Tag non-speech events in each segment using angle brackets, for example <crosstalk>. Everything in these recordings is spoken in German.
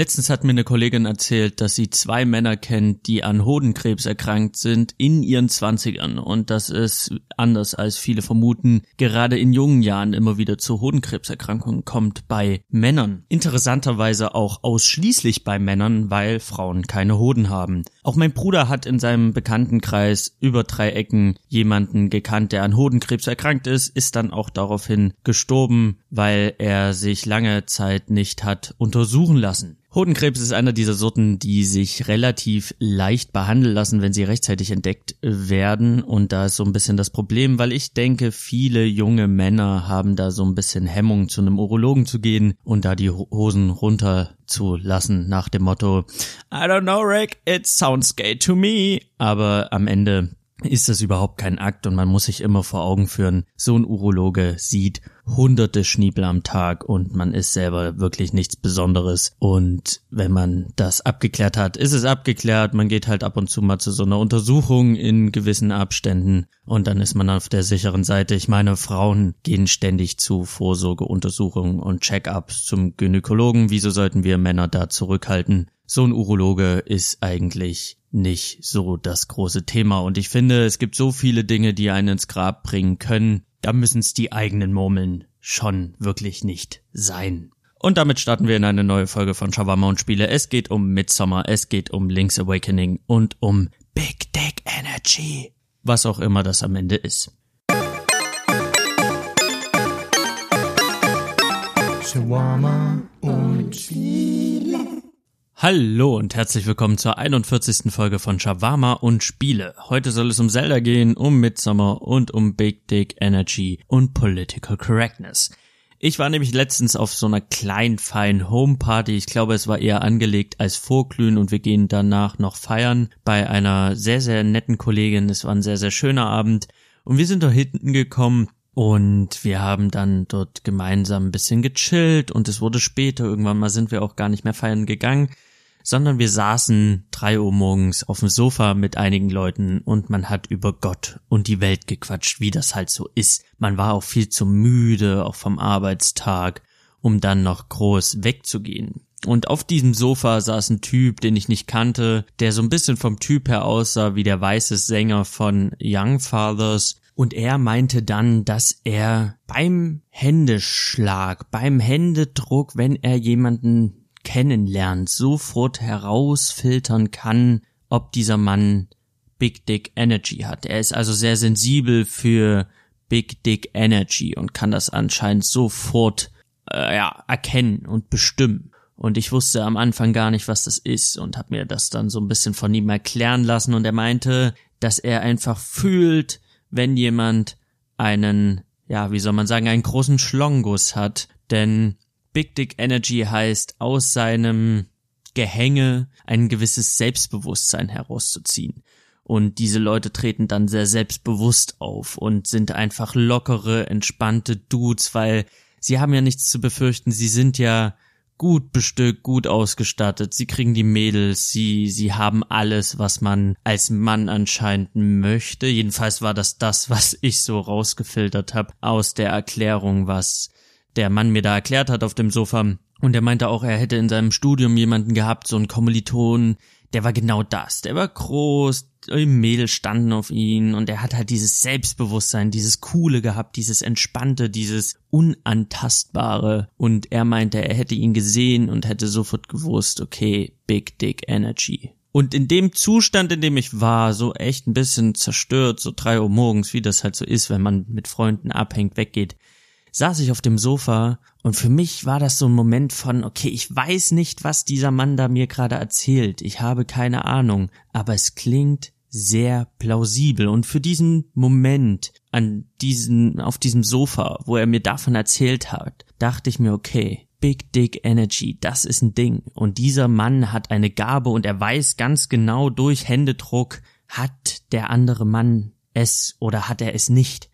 Letztens hat mir eine Kollegin erzählt, dass sie zwei Männer kennt, die an Hodenkrebs erkrankt sind in ihren Zwanzigern und dass es, anders als viele vermuten, gerade in jungen Jahren immer wieder zu Hodenkrebserkrankungen kommt bei Männern. Interessanterweise auch ausschließlich bei Männern, weil Frauen keine Hoden haben. Auch mein Bruder hat in seinem Bekanntenkreis über drei Ecken jemanden gekannt, der an Hodenkrebs erkrankt ist, ist dann auch daraufhin gestorben, weil er sich lange Zeit nicht hat untersuchen lassen. Hodenkrebs ist einer dieser Sorten, die sich relativ leicht behandeln lassen, wenn sie rechtzeitig entdeckt werden. Und da ist so ein bisschen das Problem, weil ich denke, viele junge Männer haben da so ein bisschen Hemmung, zu einem Urologen zu gehen und da die Hosen runterzulassen nach dem Motto, I don't know, Rick, it sounds gay to me. Aber am Ende ist das überhaupt kein Akt und man muss sich immer vor Augen führen, so ein Urologe sieht hunderte Schniebel am Tag und man ist selber wirklich nichts Besonderes und wenn man das abgeklärt hat, ist es abgeklärt, man geht halt ab und zu mal zu so einer Untersuchung in gewissen Abständen und dann ist man auf der sicheren Seite. Ich meine, Frauen gehen ständig zu Vorsorgeuntersuchungen und Check-ups zum Gynäkologen, wieso sollten wir Männer da zurückhalten? So ein Urologe ist eigentlich nicht so das große Thema. Und ich finde, es gibt so viele Dinge, die einen ins Grab bringen können. Da müssen es die eigenen Murmeln schon wirklich nicht sein. Und damit starten wir in eine neue Folge von Shawarma und Spiele. Es geht um Midsummer, es geht um Link's Awakening und um Big Dick Energy. Was auch immer das am Ende ist. Shawarma und Spiele. Hallo und herzlich willkommen zur 41. Folge von Shawarma und Spiele. Heute soll es um Zelda gehen, um Midsummer und um Big Dick Energy und Political Correctness. Ich war nämlich letztens auf so einer kleinen feinen Homeparty. Ich glaube, es war eher angelegt als Vorglühen und wir gehen danach noch feiern bei einer sehr, sehr netten Kollegin. Es war ein sehr, sehr schöner Abend und wir sind da hinten gekommen und wir haben dann dort gemeinsam ein bisschen gechillt und es wurde später. Irgendwann mal sind wir auch gar nicht mehr feiern gegangen sondern wir saßen drei Uhr morgens auf dem Sofa mit einigen Leuten und man hat über Gott und die Welt gequatscht, wie das halt so ist. Man war auch viel zu müde, auch vom Arbeitstag, um dann noch groß wegzugehen. Und auf diesem Sofa saß ein Typ, den ich nicht kannte, der so ein bisschen vom Typ her aussah wie der weiße Sänger von Young Fathers. Und er meinte dann, dass er beim Händeschlag, beim Händedruck, wenn er jemanden kennenlernt, sofort herausfiltern kann, ob dieser Mann Big Dick Energy hat. Er ist also sehr sensibel für Big Dick Energy und kann das anscheinend sofort äh, ja, erkennen und bestimmen. Und ich wusste am Anfang gar nicht, was das ist und habe mir das dann so ein bisschen von ihm erklären lassen und er meinte, dass er einfach fühlt, wenn jemand einen, ja, wie soll man sagen, einen großen Schlongus hat, denn Big Dick Energy heißt, aus seinem Gehänge ein gewisses Selbstbewusstsein herauszuziehen. Und diese Leute treten dann sehr selbstbewusst auf und sind einfach lockere, entspannte Dudes, weil sie haben ja nichts zu befürchten. Sie sind ja gut bestückt, gut ausgestattet. Sie kriegen die Mädels, sie, sie haben alles, was man als Mann anscheinend möchte. Jedenfalls war das das, was ich so rausgefiltert habe aus der Erklärung, was der Mann mir da erklärt hat auf dem Sofa. Und er meinte auch, er hätte in seinem Studium jemanden gehabt, so einen Kommiliton, der war genau das. Der war groß, Mädels standen auf ihn und er hat halt dieses Selbstbewusstsein, dieses Coole gehabt, dieses Entspannte, dieses Unantastbare. Und er meinte, er hätte ihn gesehen und hätte sofort gewusst, okay, Big Dick Energy. Und in dem Zustand, in dem ich war, so echt ein bisschen zerstört, so drei Uhr morgens, wie das halt so ist, wenn man mit Freunden abhängt, weggeht, saß ich auf dem Sofa und für mich war das so ein Moment von, okay, ich weiß nicht, was dieser Mann da mir gerade erzählt, ich habe keine Ahnung, aber es klingt sehr plausibel und für diesen Moment an diesen, auf diesem Sofa, wo er mir davon erzählt hat, dachte ich mir, okay, Big Dick Energy, das ist ein Ding. Und dieser Mann hat eine Gabe und er weiß ganz genau durch Händedruck, hat der andere Mann es oder hat er es nicht.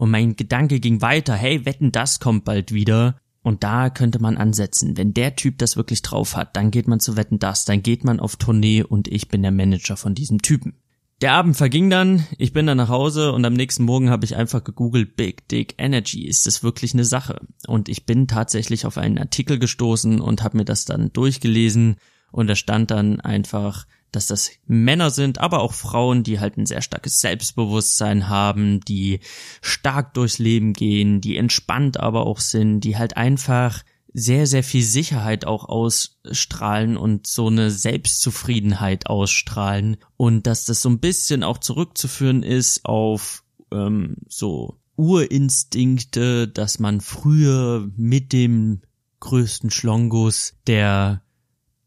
Und mein Gedanke ging weiter, hey, wetten, das kommt bald wieder. Und da könnte man ansetzen. Wenn der Typ das wirklich drauf hat, dann geht man zu Wetten das, dann geht man auf Tournee und ich bin der Manager von diesem Typen. Der Abend verging dann, ich bin dann nach Hause und am nächsten Morgen habe ich einfach gegoogelt Big Dick Energy. Ist das wirklich eine Sache? Und ich bin tatsächlich auf einen Artikel gestoßen und habe mir das dann durchgelesen und da stand dann einfach, dass das Männer sind, aber auch Frauen, die halt ein sehr starkes Selbstbewusstsein haben, die stark durchs Leben gehen, die entspannt aber auch sind, die halt einfach sehr, sehr viel Sicherheit auch ausstrahlen und so eine Selbstzufriedenheit ausstrahlen. Und dass das so ein bisschen auch zurückzuführen ist auf ähm, so Urinstinkte, dass man früher mit dem größten Schlongus der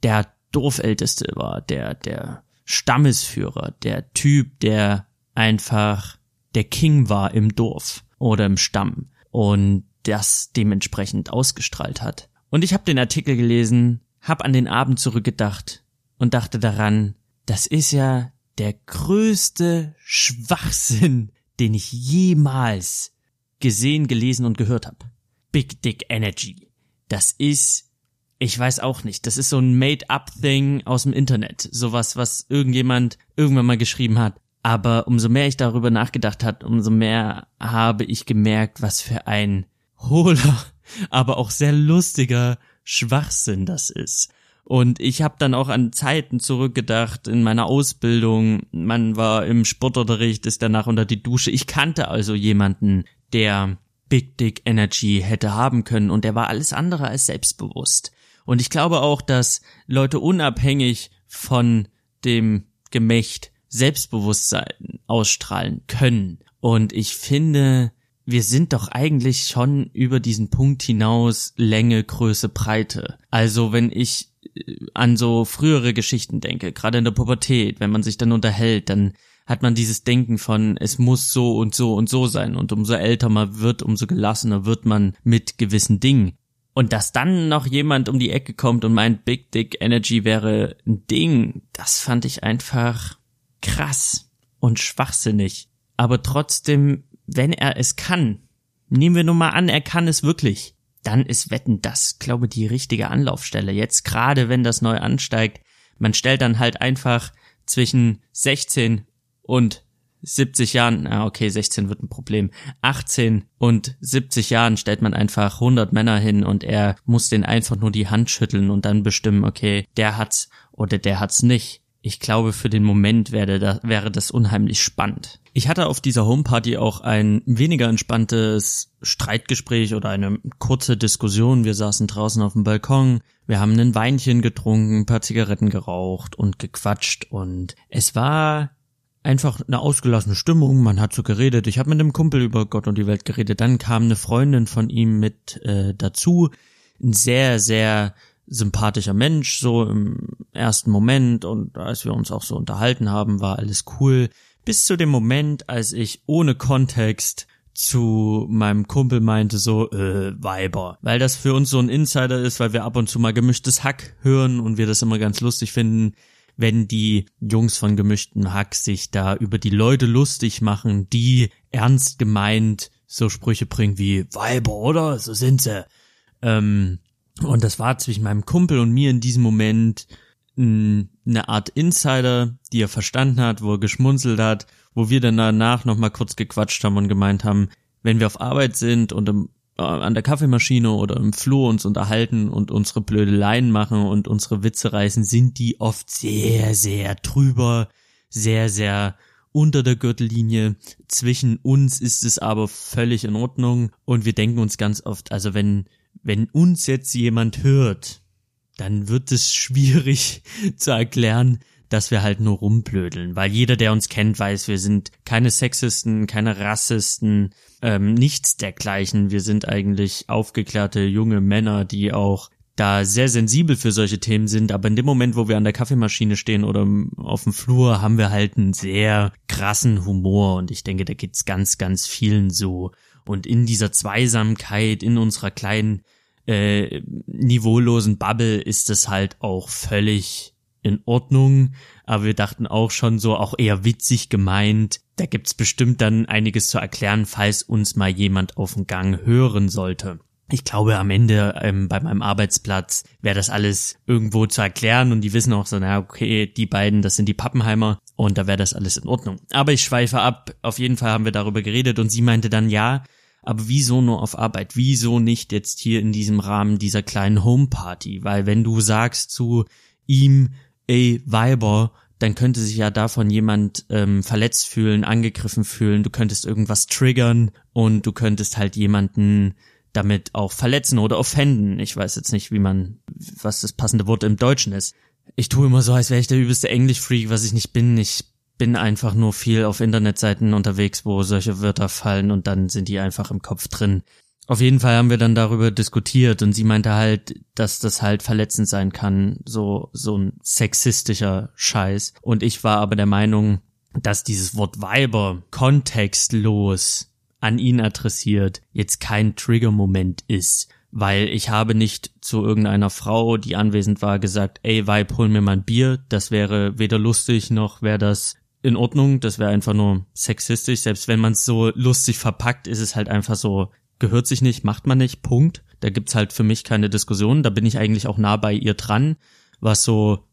der Dorfälteste war, der der Stammesführer, der Typ, der einfach der King war im Dorf oder im Stamm und das dementsprechend ausgestrahlt hat. Und ich habe den Artikel gelesen, hab an den Abend zurückgedacht und dachte daran, das ist ja der größte Schwachsinn, den ich jemals gesehen, gelesen und gehört habe. Big Dick Energy. Das ist, ich weiß auch nicht, das ist so ein Made-up-Thing aus dem Internet. Sowas, was irgendjemand irgendwann mal geschrieben hat. Aber umso mehr ich darüber nachgedacht hat, umso mehr habe ich gemerkt, was für ein hohler, <laughs> aber auch sehr lustiger Schwachsinn das ist. Und ich habe dann auch an Zeiten zurückgedacht in meiner Ausbildung. Man war im Sportunterricht, ist danach unter die Dusche. Ich kannte also jemanden, der Big Dick Energy hätte haben können und der war alles andere als selbstbewusst. Und ich glaube auch, dass Leute unabhängig von dem Gemächt Selbstbewusstsein ausstrahlen können. Und ich finde, wir sind doch eigentlich schon über diesen Punkt hinaus Länge, Größe, Breite. Also wenn ich äh, an so frühere Geschichten denke, gerade in der Pubertät, wenn man sich dann unterhält, dann hat man dieses Denken von, es muss so und so und so sein. Und umso älter man wird, umso gelassener wird man mit gewissen Dingen. Und dass dann noch jemand um die Ecke kommt und meint, Big Dick Energy wäre ein Ding, das fand ich einfach krass und schwachsinnig. Aber trotzdem wenn er es kann, nehmen wir nun mal an, er kann es wirklich, dann ist Wetten das, glaube die richtige Anlaufstelle. Jetzt gerade, wenn das neu ansteigt, man stellt dann halt einfach zwischen 16 und 70 Jahren, ah okay, 16 wird ein Problem, 18 und 70 Jahren stellt man einfach 100 Männer hin und er muss den einfach nur die Hand schütteln und dann bestimmen, okay, der hat's oder der hat's nicht. Ich glaube, für den Moment wäre das, wäre das unheimlich spannend. Ich hatte auf dieser Homeparty auch ein weniger entspanntes Streitgespräch oder eine kurze Diskussion. Wir saßen draußen auf dem Balkon, wir haben ein Weinchen getrunken, ein paar Zigaretten geraucht und gequatscht und es war einfach eine ausgelassene Stimmung. Man hat so geredet. Ich habe mit einem Kumpel über Gott und die Welt geredet. Dann kam eine Freundin von ihm mit äh, dazu. Ein sehr, sehr sympathischer Mensch, so im ersten Moment und als wir uns auch so unterhalten haben, war alles cool. Bis zu dem Moment, als ich ohne Kontext zu meinem Kumpel meinte so, äh, Weiber. Weil das für uns so ein Insider ist, weil wir ab und zu mal gemischtes Hack hören und wir das immer ganz lustig finden, wenn die Jungs von gemischtem Hack sich da über die Leute lustig machen, die ernst gemeint so Sprüche bringen wie Weiber, oder? So sind sie. Ähm, und das war zwischen meinem Kumpel und mir in diesem Moment eine Art Insider, die er verstanden hat, wo er geschmunzelt hat, wo wir dann danach nochmal kurz gequatscht haben und gemeint haben, wenn wir auf Arbeit sind und im, an der Kaffeemaschine oder im Flur uns unterhalten und unsere Blödeleien machen und unsere Witze reißen, sind die oft sehr, sehr drüber, sehr, sehr unter der Gürtellinie. Zwischen uns ist es aber völlig in Ordnung und wir denken uns ganz oft, also wenn wenn uns jetzt jemand hört, dann wird es <laughs> schwierig zu erklären, dass wir halt nur rumblödeln, weil jeder, der uns kennt, weiß, wir sind keine Sexisten, keine Rassisten, ähm, nichts dergleichen. Wir sind eigentlich aufgeklärte junge Männer, die auch da sehr sensibel für solche Themen sind, aber in dem Moment, wo wir an der Kaffeemaschine stehen oder auf dem Flur, haben wir halt einen sehr krassen Humor und ich denke, da geht's ganz, ganz vielen so. Und in dieser Zweisamkeit, in unserer kleinen äh, niveaulosen Bubble ist es halt auch völlig in Ordnung. Aber wir dachten auch schon so, auch eher witzig gemeint. Da gibt's bestimmt dann einiges zu erklären, falls uns mal jemand auf dem Gang hören sollte. ich glaube, am Ende ähm, bei meinem Arbeitsplatz wäre das alles irgendwo zu erklären und die wissen auch so, na okay, die beiden, das sind die Pappenheimer und da wäre das alles in Ordnung. Aber ich schweife ab. Auf jeden Fall haben wir darüber geredet und sie meinte dann, ja, aber wieso nur auf Arbeit? Wieso nicht jetzt hier in diesem Rahmen dieser kleinen Homeparty? Weil wenn du sagst zu ihm, ey, Weiber, dann könnte sich ja davon jemand ähm, verletzt fühlen, angegriffen fühlen, du könntest irgendwas triggern und du könntest halt jemanden damit auch verletzen oder offenden. Ich weiß jetzt nicht, wie man, was das passende Wort im Deutschen ist. Ich tue immer so, als wäre ich der übelste Englisch-Freak, was ich nicht bin. Ich bin einfach nur viel auf Internetseiten unterwegs, wo solche Wörter fallen und dann sind die einfach im Kopf drin. Auf jeden Fall haben wir dann darüber diskutiert und sie meinte halt, dass das halt verletzend sein kann, so, so ein sexistischer Scheiß. Und ich war aber der Meinung, dass dieses Wort Weiber kontextlos an ihn adressiert, jetzt kein Trigger-Moment ist. Weil ich habe nicht zu irgendeiner Frau, die anwesend war, gesagt, ey Weib, hol mir mal ein Bier. Das wäre weder lustig noch wäre das in Ordnung. Das wäre einfach nur sexistisch. Selbst wenn man es so lustig verpackt, ist es halt einfach so, gehört sich nicht, macht man nicht, Punkt. Da gibt's halt für mich keine Diskussion. Da bin ich eigentlich auch nah bei ihr dran, was so,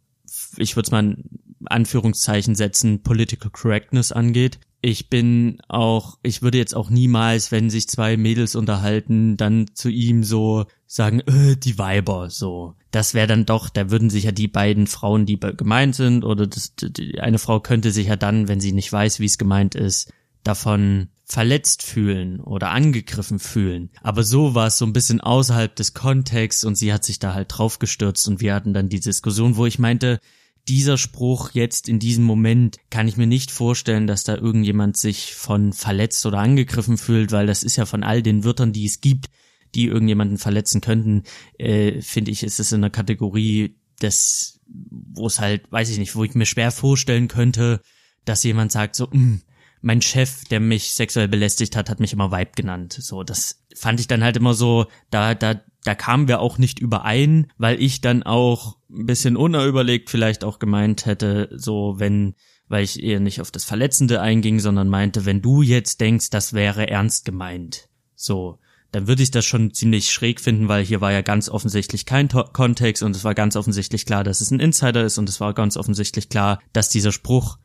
ich würde es mal in Anführungszeichen setzen, Political Correctness angeht ich bin auch, ich würde jetzt auch niemals, wenn sich zwei Mädels unterhalten, dann zu ihm so sagen, äh, die Weiber, so. Das wäre dann doch, da würden sich ja die beiden Frauen, die gemeint sind, oder das, die, eine Frau könnte sich ja dann, wenn sie nicht weiß, wie es gemeint ist, davon verletzt fühlen oder angegriffen fühlen. Aber so war es so ein bisschen außerhalb des Kontexts und sie hat sich da halt draufgestürzt und wir hatten dann die Diskussion, wo ich meinte, dieser Spruch jetzt in diesem Moment kann ich mir nicht vorstellen, dass da irgendjemand sich von verletzt oder angegriffen fühlt, weil das ist ja von all den Wörtern, die es gibt, die irgendjemanden verletzen könnten, äh, finde ich, ist es in der Kategorie des, wo es halt, weiß ich nicht, wo ich mir schwer vorstellen könnte, dass jemand sagt so, mh, hm, mein Chef, der mich sexuell belästigt hat, hat mich immer Vibe genannt. So, das fand ich dann halt immer so, da, da da kamen wir auch nicht überein, weil ich dann auch ein bisschen unüberlegt vielleicht auch gemeint hätte, so wenn, weil ich eher nicht auf das Verletzende einging, sondern meinte, wenn du jetzt denkst, das wäre ernst gemeint, so, dann würde ich das schon ziemlich schräg finden, weil hier war ja ganz offensichtlich kein to Kontext und es war ganz offensichtlich klar, dass es ein Insider ist und es war ganz offensichtlich klar, dass dieser Spruch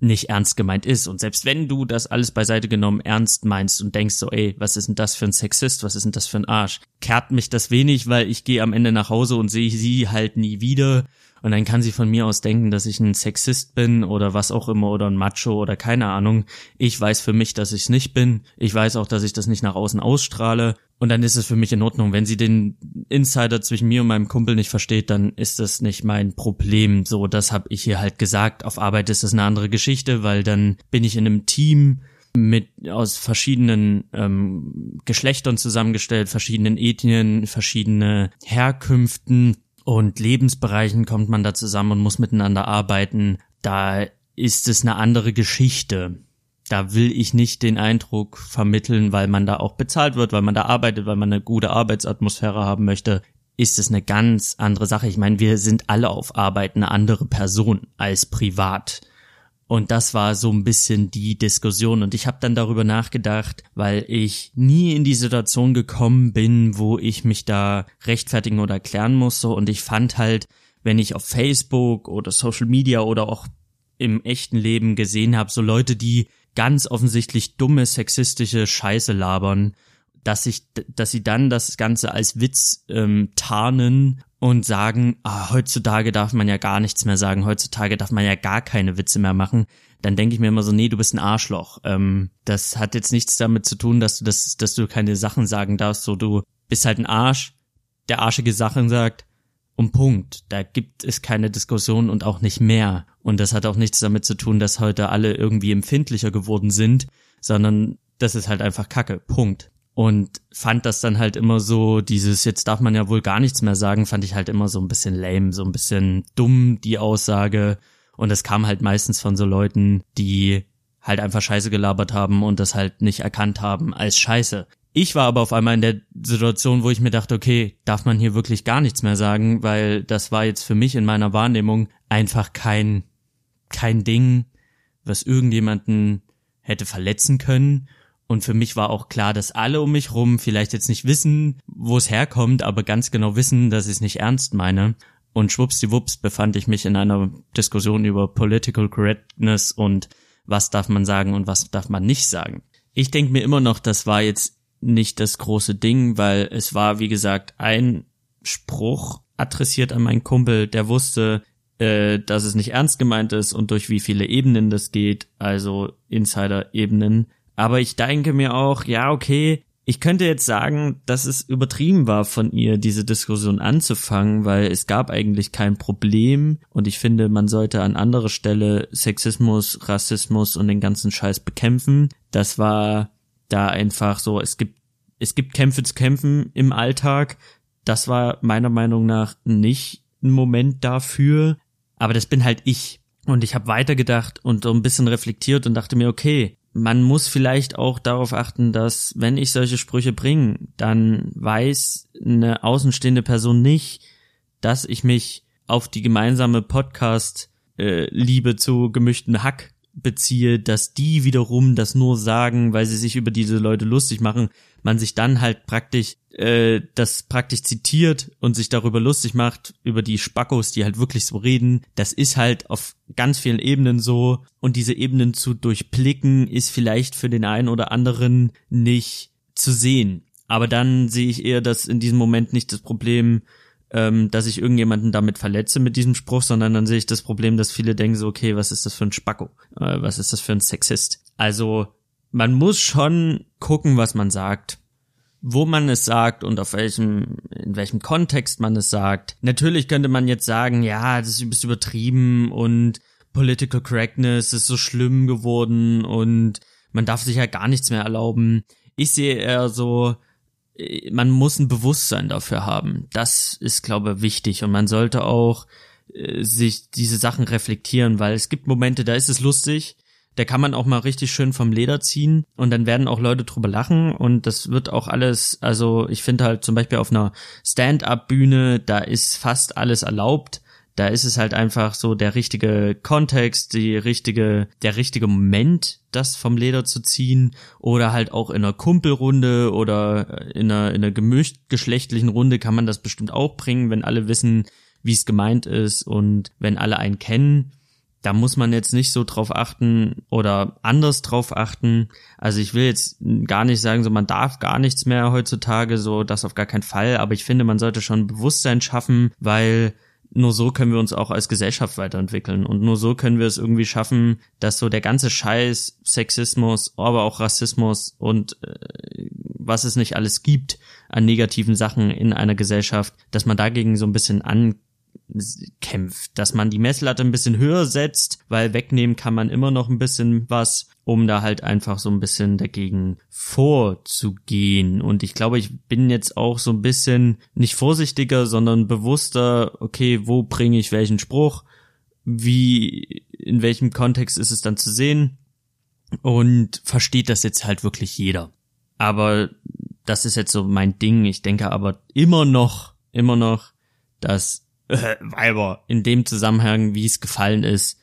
nicht ernst gemeint ist. Und selbst wenn du das alles beiseite genommen ernst meinst und denkst so, ey, was ist denn das für ein Sexist, was ist denn das für ein Arsch, kehrt mich das wenig, weil ich gehe am Ende nach Hause und sehe sie halt nie wieder. Und dann kann sie von mir aus denken, dass ich ein Sexist bin oder was auch immer oder ein Macho oder keine Ahnung. Ich weiß für mich, dass ich es nicht bin. Ich weiß auch, dass ich das nicht nach außen ausstrahle. Und dann ist es für mich in Ordnung. Wenn sie den Insider zwischen mir und meinem Kumpel nicht versteht, dann ist das nicht mein Problem. So, das habe ich hier halt gesagt. Auf Arbeit ist das eine andere Geschichte, weil dann bin ich in einem Team mit aus verschiedenen ähm, Geschlechtern zusammengestellt, verschiedenen Ethnien, verschiedene Herkünften und Lebensbereichen kommt man da zusammen und muss miteinander arbeiten. Da ist es eine andere Geschichte da will ich nicht den Eindruck vermitteln, weil man da auch bezahlt wird, weil man da arbeitet, weil man eine gute Arbeitsatmosphäre haben möchte, ist es eine ganz andere Sache. Ich meine, wir sind alle auf Arbeit eine andere Person als privat. Und das war so ein bisschen die Diskussion. Und ich habe dann darüber nachgedacht, weil ich nie in die Situation gekommen bin, wo ich mich da rechtfertigen oder erklären musste. Und ich fand halt, wenn ich auf Facebook oder Social Media oder auch im echten Leben gesehen habe, so Leute, die ganz offensichtlich dumme sexistische Scheiße labern, dass ich, dass sie dann das Ganze als Witz ähm, tarnen und sagen, ah, heutzutage darf man ja gar nichts mehr sagen, heutzutage darf man ja gar keine Witze mehr machen, dann denke ich mir immer so, nee, du bist ein Arschloch. Ähm, das hat jetzt nichts damit zu tun, dass du das, dass du keine Sachen sagen darfst, so du bist halt ein Arsch, der arschige Sachen sagt, um Punkt. Da gibt es keine Diskussion und auch nicht mehr. Und das hat auch nichts damit zu tun, dass heute alle irgendwie empfindlicher geworden sind, sondern das ist halt einfach Kacke. Punkt. Und fand das dann halt immer so, dieses, jetzt darf man ja wohl gar nichts mehr sagen, fand ich halt immer so ein bisschen lame, so ein bisschen dumm, die Aussage. Und es kam halt meistens von so Leuten, die halt einfach Scheiße gelabert haben und das halt nicht erkannt haben als Scheiße. Ich war aber auf einmal in der Situation, wo ich mir dachte, okay, darf man hier wirklich gar nichts mehr sagen, weil das war jetzt für mich in meiner Wahrnehmung einfach kein, kein Ding, was irgendjemanden hätte verletzen können. Und für mich war auch klar, dass alle um mich rum vielleicht jetzt nicht wissen, wo es herkommt, aber ganz genau wissen, dass ich es nicht ernst meine. Und schwuppsdiwupps befand ich mich in einer Diskussion über Political Correctness und was darf man sagen und was darf man nicht sagen. Ich denke mir immer noch, das war jetzt nicht das große Ding, weil es war, wie gesagt, ein Spruch adressiert an meinen Kumpel, der wusste, äh, dass es nicht ernst gemeint ist und durch wie viele Ebenen das geht, also Insider-Ebenen. Aber ich denke mir auch, ja, okay, ich könnte jetzt sagen, dass es übertrieben war von ihr, diese Diskussion anzufangen, weil es gab eigentlich kein Problem und ich finde, man sollte an anderer Stelle Sexismus, Rassismus und den ganzen Scheiß bekämpfen. Das war da einfach so, es gibt, es gibt Kämpfe zu kämpfen im Alltag. Das war meiner Meinung nach nicht ein Moment dafür, aber das bin halt ich. Und ich habe weitergedacht und so ein bisschen reflektiert und dachte mir, okay, man muss vielleicht auch darauf achten, dass wenn ich solche Sprüche bringe, dann weiß eine außenstehende Person nicht, dass ich mich auf die gemeinsame Podcast-Liebe äh, zu gemischten Hack beziehe, dass die wiederum das nur sagen, weil sie sich über diese Leute lustig machen, man sich dann halt praktisch äh, das praktisch zitiert und sich darüber lustig macht, über die Spackos, die halt wirklich so reden. Das ist halt auf ganz vielen Ebenen so und diese Ebenen zu durchblicken ist vielleicht für den einen oder anderen nicht zu sehen. Aber dann sehe ich eher, dass in diesem Moment nicht das Problem ähm, dass ich irgendjemanden damit verletze mit diesem Spruch, sondern dann sehe ich das Problem, dass viele denken so, okay, was ist das für ein Spacko? Äh, was ist das für ein Sexist? Also man muss schon gucken, was man sagt wo man es sagt und auf welchem, in welchem Kontext man es sagt. Natürlich könnte man jetzt sagen, ja, das ist übertrieben und Political Correctness ist so schlimm geworden und man darf sich ja gar nichts mehr erlauben. Ich sehe eher so, man muss ein Bewusstsein dafür haben. Das ist, glaube ich, wichtig. Und man sollte auch äh, sich diese Sachen reflektieren, weil es gibt Momente, da ist es lustig, da kann man auch mal richtig schön vom Leder ziehen und dann werden auch Leute drüber lachen und das wird auch alles, also ich finde halt zum Beispiel auf einer Stand-up-Bühne, da ist fast alles erlaubt da ist es halt einfach so der richtige Kontext, die richtige, der richtige Moment, das vom Leder zu ziehen oder halt auch in einer Kumpelrunde oder in einer, in einer gemischt geschlechtlichen Runde kann man das bestimmt auch bringen, wenn alle wissen, wie es gemeint ist und wenn alle einen kennen. Da muss man jetzt nicht so drauf achten oder anders drauf achten. Also ich will jetzt gar nicht sagen, so man darf gar nichts mehr heutzutage, so das auf gar keinen Fall. Aber ich finde, man sollte schon Bewusstsein schaffen, weil nur so können wir uns auch als Gesellschaft weiterentwickeln. Und nur so können wir es irgendwie schaffen, dass so der ganze Scheiß, Sexismus, aber auch Rassismus und äh, was es nicht alles gibt an negativen Sachen in einer Gesellschaft, dass man dagegen so ein bisschen ankämpft, dass man die Messlatte ein bisschen höher setzt, weil wegnehmen kann man immer noch ein bisschen was um da halt einfach so ein bisschen dagegen vorzugehen. Und ich glaube, ich bin jetzt auch so ein bisschen nicht vorsichtiger, sondern bewusster, okay, wo bringe ich welchen Spruch? Wie, in welchem Kontext ist es dann zu sehen? Und versteht das jetzt halt wirklich jeder. Aber das ist jetzt so mein Ding. Ich denke aber immer noch, immer noch, dass <laughs> Weiber in dem Zusammenhang, wie es gefallen ist,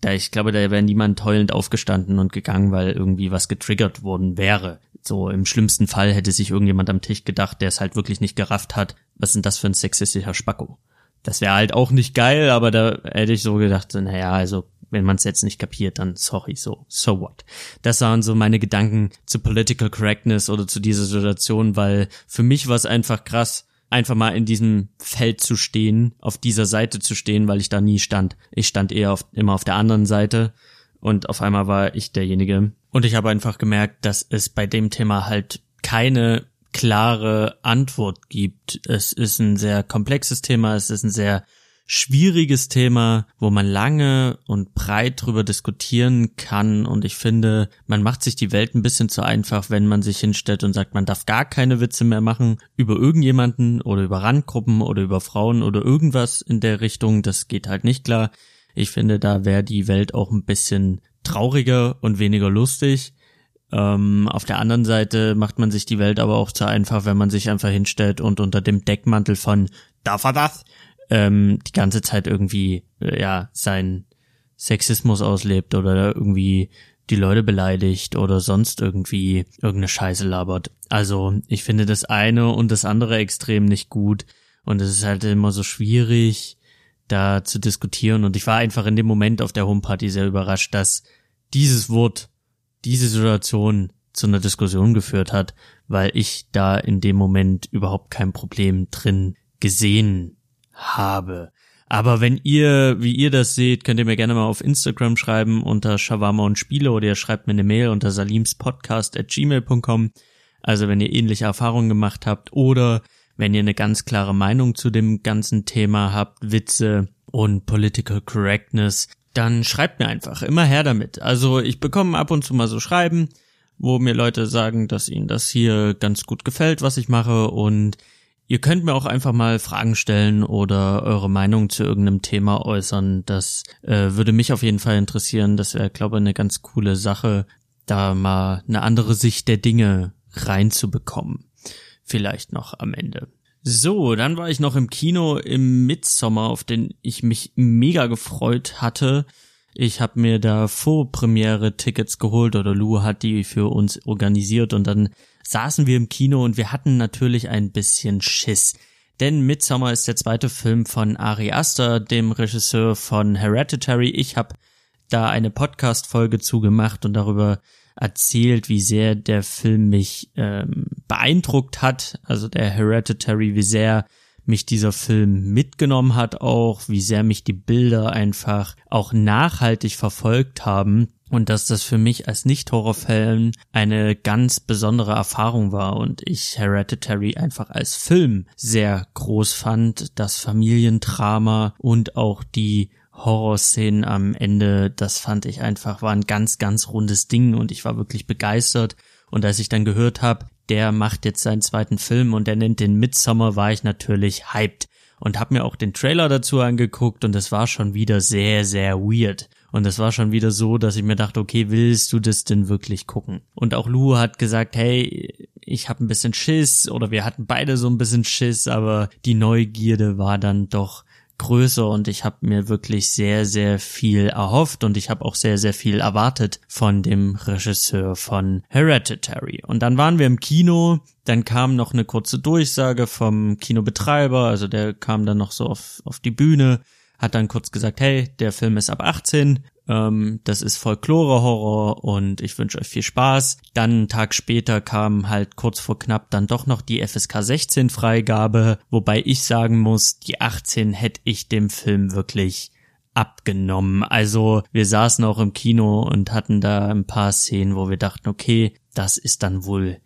da ich glaube, da wäre niemand heulend aufgestanden und gegangen, weil irgendwie was getriggert worden wäre. So im schlimmsten Fall hätte sich irgendjemand am Tisch gedacht, der es halt wirklich nicht gerafft hat, was sind das für ein sexistischer Spacko. Das wäre halt auch nicht geil, aber da hätte ich so gedacht, naja, also wenn man es jetzt nicht kapiert, dann sorry, so, so what. Das waren so meine Gedanken zu Political Correctness oder zu dieser Situation, weil für mich war es einfach krass, einfach mal in diesem Feld zu stehen, auf dieser Seite zu stehen, weil ich da nie stand. Ich stand eher auf, immer auf der anderen Seite und auf einmal war ich derjenige. Und ich habe einfach gemerkt, dass es bei dem Thema halt keine klare Antwort gibt. Es ist ein sehr komplexes Thema, es ist ein sehr schwieriges Thema, wo man lange und breit drüber diskutieren kann. Und ich finde, man macht sich die Welt ein bisschen zu einfach, wenn man sich hinstellt und sagt, man darf gar keine Witze mehr machen über irgendjemanden oder über Randgruppen oder über Frauen oder irgendwas in der Richtung. Das geht halt nicht klar. Ich finde, da wäre die Welt auch ein bisschen trauriger und weniger lustig. Ähm, auf der anderen Seite macht man sich die Welt aber auch zu einfach, wenn man sich einfach hinstellt und unter dem Deckmantel von darf er das ähm, die ganze Zeit irgendwie äh, ja sein Sexismus auslebt oder irgendwie die Leute beleidigt oder sonst irgendwie irgendeine Scheiße labert. Also ich finde das eine und das andere extrem nicht gut und es ist halt immer so schwierig, da zu diskutieren und ich war einfach in dem Moment auf der Homeparty sehr überrascht, dass dieses Wort, diese Situation zu einer Diskussion geführt hat, weil ich da in dem Moment überhaupt kein Problem drin gesehen habe. Aber wenn ihr, wie ihr das seht, könnt ihr mir gerne mal auf Instagram schreiben unter Shawarma und Spiele oder ihr schreibt mir eine Mail unter salimspodcast at gmail.com. Also wenn ihr ähnliche Erfahrungen gemacht habt oder wenn ihr eine ganz klare Meinung zu dem ganzen Thema habt, Witze und Political Correctness, dann schreibt mir einfach immer her damit. Also ich bekomme ab und zu mal so Schreiben, wo mir Leute sagen, dass ihnen das hier ganz gut gefällt, was ich mache und Ihr könnt mir auch einfach mal Fragen stellen oder eure Meinung zu irgendeinem Thema äußern. Das äh, würde mich auf jeden Fall interessieren. Das wäre, glaube ich, eine ganz coole Sache, da mal eine andere Sicht der Dinge reinzubekommen. Vielleicht noch am Ende. So, dann war ich noch im Kino im Midsommer, auf den ich mich mega gefreut hatte. Ich habe mir da Vorpremiere Tickets geholt oder Lou hat die für uns organisiert und dann saßen wir im Kino und wir hatten natürlich ein bisschen Schiss. Denn Midsommar ist der zweite Film von Ari Aster, dem Regisseur von Hereditary. Ich habe da eine Podcast-Folge zugemacht und darüber erzählt, wie sehr der Film mich ähm, beeindruckt hat. Also der Hereditary, wie sehr mich dieser Film mitgenommen hat auch, wie sehr mich die Bilder einfach auch nachhaltig verfolgt haben und dass das für mich als Nicht-Horrorfan eine ganz besondere Erfahrung war und ich Hereditary einfach als Film sehr groß fand, das Familiendrama und auch die Horrorszenen am Ende, das fand ich einfach war ein ganz, ganz rundes Ding und ich war wirklich begeistert. Und als ich dann gehört habe, der macht jetzt seinen zweiten Film und er nennt den Midsummer, war ich natürlich hyped und hab mir auch den Trailer dazu angeguckt und es war schon wieder sehr, sehr weird. Und es war schon wieder so, dass ich mir dachte, okay, willst du das denn wirklich gucken? Und auch Lu hat gesagt, hey, ich habe ein bisschen Schiss oder wir hatten beide so ein bisschen Schiss, aber die Neugierde war dann doch größer und ich habe mir wirklich sehr, sehr viel erhofft und ich habe auch sehr, sehr viel erwartet von dem Regisseur von Hereditary. Und dann waren wir im Kino, dann kam noch eine kurze Durchsage vom Kinobetreiber, also der kam dann noch so auf, auf die Bühne hat dann kurz gesagt, hey, der Film ist ab 18, ähm, das ist Folklore-Horror und ich wünsche euch viel Spaß. Dann einen Tag später kam halt kurz vor knapp dann doch noch die FSK 16 Freigabe, wobei ich sagen muss, die 18 hätte ich dem Film wirklich abgenommen. Also wir saßen auch im Kino und hatten da ein paar Szenen, wo wir dachten, okay, das ist dann wohl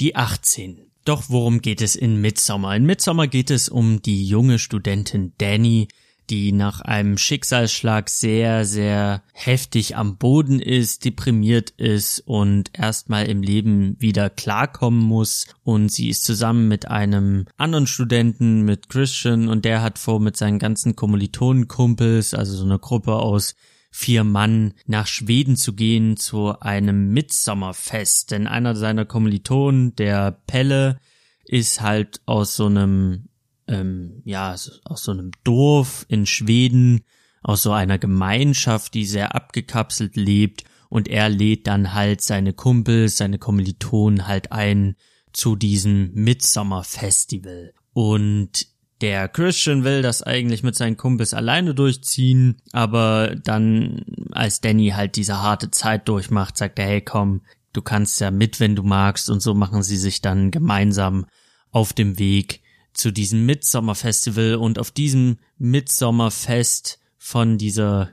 die 18. Doch worum geht es in Midsommer? In Midsommer geht es um die junge Studentin Danny, die nach einem Schicksalsschlag sehr, sehr heftig am Boden ist, deprimiert ist und erstmal im Leben wieder klarkommen muss. Und sie ist zusammen mit einem anderen Studenten, mit Christian, und der hat vor, mit seinen ganzen Kommilitonenkumpels, also so eine Gruppe aus vier Mann nach Schweden zu gehen zu einem Mitsommerfest. Denn einer seiner Kommilitonen, der Pelle, ist halt aus so einem ähm, ja, aus so einem Dorf in Schweden, aus so einer Gemeinschaft, die sehr abgekapselt lebt und er lädt dann halt seine Kumpels, seine Kommilitonen halt ein zu diesem Midsummer Festival. Und der Christian will das eigentlich mit seinen Kumpels alleine durchziehen, aber dann, als Danny halt diese harte Zeit durchmacht, sagt er, hey komm, du kannst ja mit, wenn du magst, und so machen sie sich dann gemeinsam auf dem Weg zu diesem Midsommerfestival und auf diesem Midsommerfest von dieser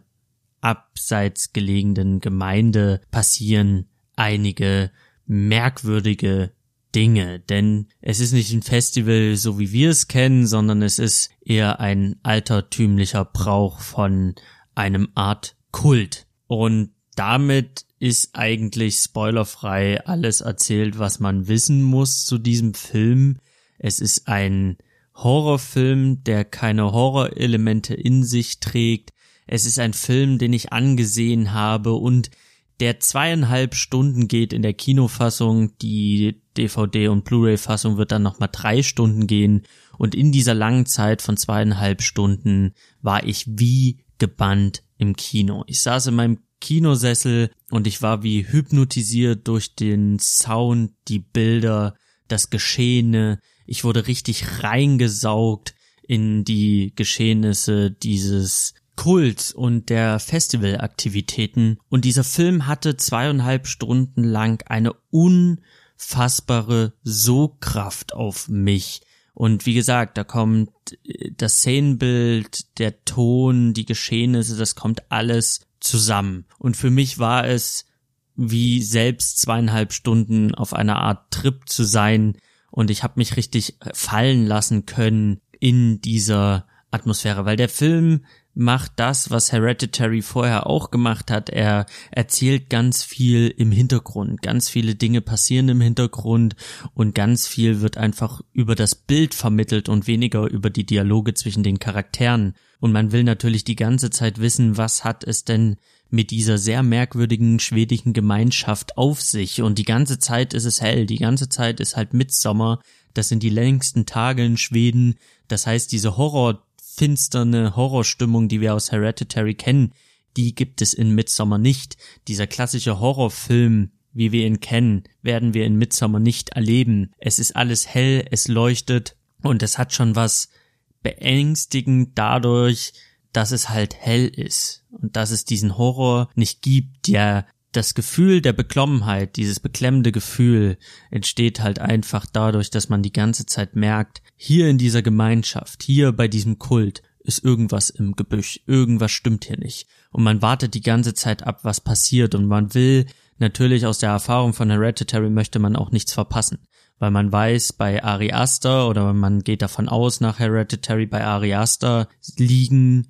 abseits gelegenen Gemeinde passieren einige merkwürdige Dinge, denn es ist nicht ein Festival, so wie wir es kennen, sondern es ist eher ein altertümlicher Brauch von einem Art Kult. Und damit ist eigentlich spoilerfrei alles erzählt, was man wissen muss zu diesem Film. Es ist ein Horrorfilm, der keine Horrorelemente in sich trägt. Es ist ein Film, den ich angesehen habe und der zweieinhalb Stunden geht in der Kinofassung. Die DVD- und Blu-ray-Fassung wird dann nochmal drei Stunden gehen. Und in dieser langen Zeit von zweieinhalb Stunden war ich wie gebannt im Kino. Ich saß in meinem Kinosessel und ich war wie hypnotisiert durch den Sound, die Bilder, das Geschehene. Ich wurde richtig reingesaugt in die Geschehnisse dieses Kults und der Festivalaktivitäten. Und dieser Film hatte zweieinhalb Stunden lang eine unfassbare Sogkraft auf mich. Und wie gesagt, da kommt äh, das Szenenbild, der Ton, die Geschehnisse, das kommt alles zusammen. Und für mich war es wie selbst zweieinhalb Stunden auf einer Art Trip zu sein. Und ich habe mich richtig fallen lassen können in dieser Atmosphäre, weil der Film macht das, was Hereditary vorher auch gemacht hat. Er erzählt ganz viel im Hintergrund. Ganz viele Dinge passieren im Hintergrund und ganz viel wird einfach über das Bild vermittelt und weniger über die Dialoge zwischen den Charakteren. Und man will natürlich die ganze Zeit wissen, was hat es denn mit dieser sehr merkwürdigen schwedischen Gemeinschaft auf sich. Und die ganze Zeit ist es hell, die ganze Zeit ist halt Mitsommer. Das sind die längsten Tage in Schweden. Das heißt, diese Horror finsterne Horrorstimmung, die wir aus Hereditary kennen, die gibt es in Midsommar nicht. Dieser klassische Horrorfilm, wie wir ihn kennen, werden wir in Midsommar nicht erleben. Es ist alles hell, es leuchtet und es hat schon was beängstigend dadurch, dass es halt hell ist und dass es diesen Horror nicht gibt, der das Gefühl der Beklommenheit, dieses beklemmende Gefühl entsteht halt einfach dadurch, dass man die ganze Zeit merkt, hier in dieser Gemeinschaft, hier bei diesem Kult ist irgendwas im Gebüsch, irgendwas stimmt hier nicht. Und man wartet die ganze Zeit ab, was passiert und man will natürlich aus der Erfahrung von Hereditary möchte man auch nichts verpassen. Weil man weiß, bei Ari Aster oder man geht davon aus nach Hereditary bei Ari Aster liegen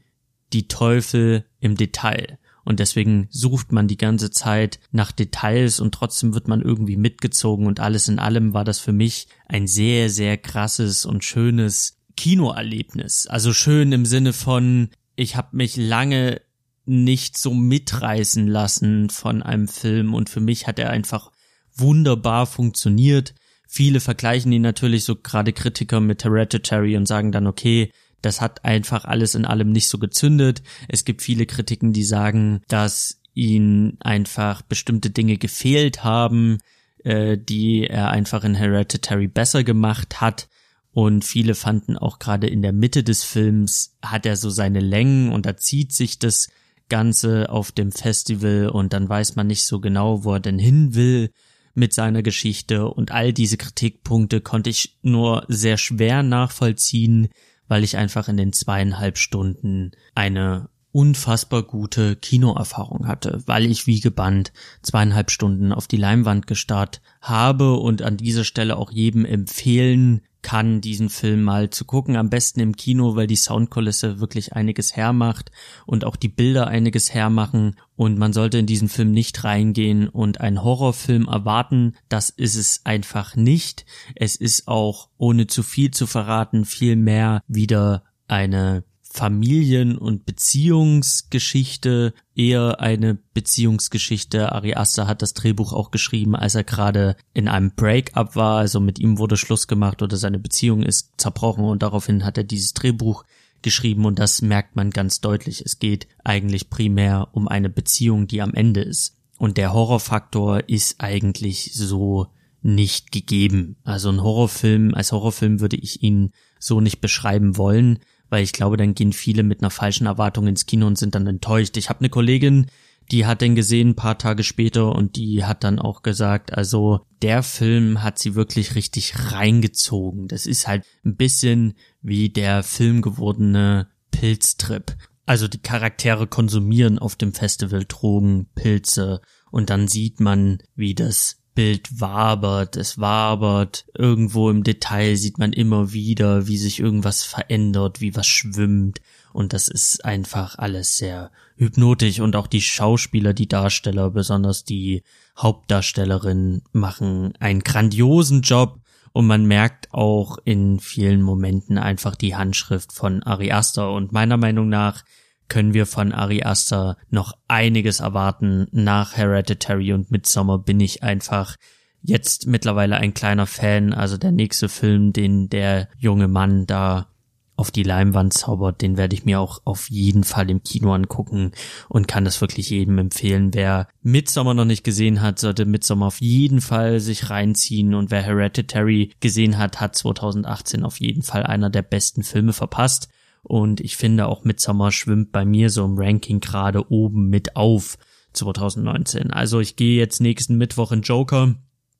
die Teufel im Detail. Und deswegen sucht man die ganze Zeit nach Details und trotzdem wird man irgendwie mitgezogen und alles in allem war das für mich ein sehr, sehr krasses und schönes Kinoerlebnis. Also schön im Sinne von, ich habe mich lange nicht so mitreißen lassen von einem Film und für mich hat er einfach wunderbar funktioniert. Viele vergleichen ihn natürlich so gerade Kritiker mit Hereditary und sagen dann, okay, das hat einfach alles in allem nicht so gezündet. Es gibt viele Kritiken, die sagen, dass ihn einfach bestimmte Dinge gefehlt haben, äh, die er einfach in Hereditary besser gemacht hat. Und viele fanden auch gerade in der Mitte des Films hat er so seine Längen und da zieht sich das Ganze auf dem Festival und dann weiß man nicht so genau, wo er denn hin will mit seiner Geschichte und all diese Kritikpunkte konnte ich nur sehr schwer nachvollziehen weil ich einfach in den zweieinhalb Stunden eine unfassbar gute Kinoerfahrung hatte, weil ich wie gebannt zweieinhalb Stunden auf die Leinwand gestarrt habe und an dieser Stelle auch jedem empfehlen kann, diesen Film mal zu gucken. Am besten im Kino, weil die Soundkulisse wirklich einiges hermacht und auch die Bilder einiges hermachen. Und man sollte in diesen Film nicht reingehen und einen Horrorfilm erwarten. Das ist es einfach nicht. Es ist auch, ohne zu viel zu verraten, viel mehr wieder eine Familien- und Beziehungsgeschichte, eher eine Beziehungsgeschichte. Ari Aster hat das Drehbuch auch geschrieben, als er gerade in einem Breakup war, also mit ihm wurde Schluss gemacht oder seine Beziehung ist zerbrochen und daraufhin hat er dieses Drehbuch geschrieben und das merkt man ganz deutlich. Es geht eigentlich primär um eine Beziehung, die am Ende ist. Und der Horrorfaktor ist eigentlich so nicht gegeben. Also ein Horrorfilm, als Horrorfilm würde ich ihn so nicht beschreiben wollen weil ich glaube, dann gehen viele mit einer falschen Erwartung ins Kino und sind dann enttäuscht. Ich habe eine Kollegin, die hat den gesehen ein paar Tage später und die hat dann auch gesagt, also der Film hat sie wirklich richtig reingezogen. Das ist halt ein bisschen wie der Film gewordene Pilztrip. Also die Charaktere konsumieren auf dem Festival Drogen, Pilze und dann sieht man, wie das Bild wabert, es wabert, irgendwo im Detail sieht man immer wieder, wie sich irgendwas verändert, wie was schwimmt. Und das ist einfach alles sehr hypnotisch. Und auch die Schauspieler, die Darsteller, besonders die Hauptdarstellerin machen einen grandiosen Job. Und man merkt auch in vielen Momenten einfach die Handschrift von Ari Aster. Und meiner Meinung nach können wir von Ari Aster noch einiges erwarten. Nach Hereditary und Midsommar bin ich einfach jetzt mittlerweile ein kleiner Fan. Also der nächste Film, den der junge Mann da auf die Leinwand zaubert, den werde ich mir auch auf jeden Fall im Kino angucken und kann das wirklich jedem empfehlen. Wer Midsommar noch nicht gesehen hat, sollte Midsommar auf jeden Fall sich reinziehen und wer Hereditary gesehen hat, hat 2018 auf jeden Fall einer der besten Filme verpasst. Und ich finde auch Midsommar schwimmt bei mir so im Ranking gerade oben mit auf 2019. Also ich gehe jetzt nächsten Mittwoch in Joker.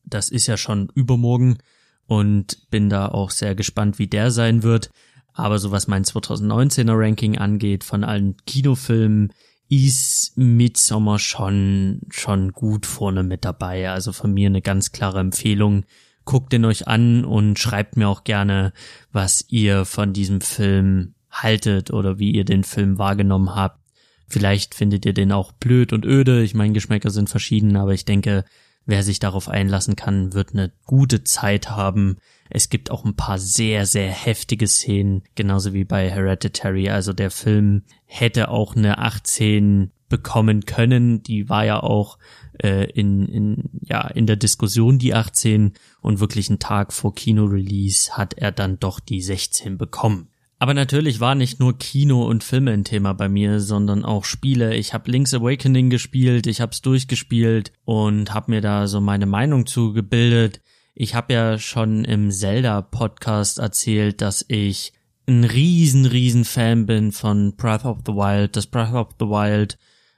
Das ist ja schon übermorgen und bin da auch sehr gespannt, wie der sein wird. Aber so was mein 2019er Ranking angeht, von allen Kinofilmen, ist Midsommar schon, schon gut vorne mit dabei. Also von mir eine ganz klare Empfehlung. Guckt ihn euch an und schreibt mir auch gerne, was ihr von diesem Film haltet oder wie ihr den Film wahrgenommen habt. Vielleicht findet ihr den auch blöd und öde. Ich meine, Geschmäcker sind verschieden, aber ich denke, wer sich darauf einlassen kann, wird eine gute Zeit haben. Es gibt auch ein paar sehr, sehr heftige Szenen, genauso wie bei Hereditary. Also der Film hätte auch eine 18 bekommen können. Die war ja auch äh, in, in, ja, in der Diskussion die 18 und wirklich einen Tag vor Kino-Release hat er dann doch die 16 bekommen. Aber natürlich war nicht nur Kino und Filme ein Thema bei mir, sondern auch Spiele. Ich habe Link's Awakening gespielt, ich habe es durchgespielt und habe mir da so meine Meinung zugebildet. Ich habe ja schon im Zelda-Podcast erzählt, dass ich ein riesen, riesen Fan bin von Breath of the Wild. Das Breath of the Wild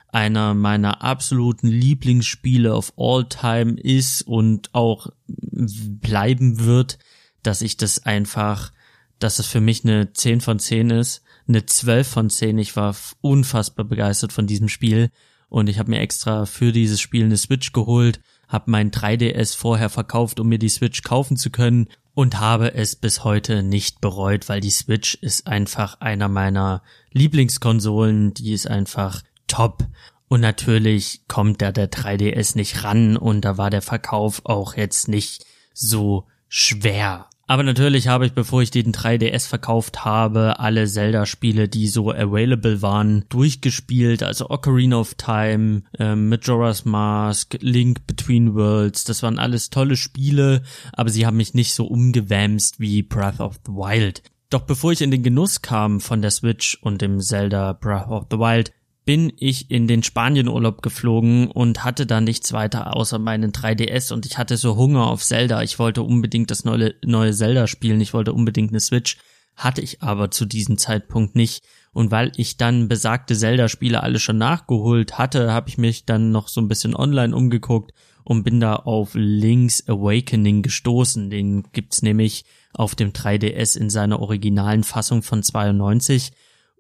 einer meiner absoluten Lieblingsspiele of all time ist und auch bleiben wird, dass ich das einfach dass es für mich eine 10 von 10 ist, eine 12 von 10. Ich war unfassbar begeistert von diesem Spiel und ich habe mir extra für dieses Spiel eine Switch geholt, habe mein 3DS vorher verkauft, um mir die Switch kaufen zu können und habe es bis heute nicht bereut, weil die Switch ist einfach einer meiner Lieblingskonsolen, die ist einfach top. Und natürlich kommt da der 3DS nicht ran und da war der Verkauf auch jetzt nicht so schwer. Aber natürlich habe ich, bevor ich den 3DS verkauft habe, alle Zelda-Spiele, die so available waren, durchgespielt. Also Ocarina of Time, äh, Majora's Mask, Link Between Worlds. Das waren alles tolle Spiele, aber sie haben mich nicht so umgewämst wie Breath of the Wild. Doch bevor ich in den Genuss kam von der Switch und dem Zelda Breath of the Wild, bin ich in den Spanienurlaub geflogen und hatte da nichts weiter außer meinen 3DS und ich hatte so Hunger auf Zelda. Ich wollte unbedingt das neue, neue Zelda spielen, ich wollte unbedingt eine Switch, hatte ich aber zu diesem Zeitpunkt nicht. Und weil ich dann besagte Zelda-Spiele alle schon nachgeholt hatte, habe ich mich dann noch so ein bisschen online umgeguckt und bin da auf Link's Awakening gestoßen. Den gibt's nämlich auf dem 3DS in seiner originalen Fassung von 92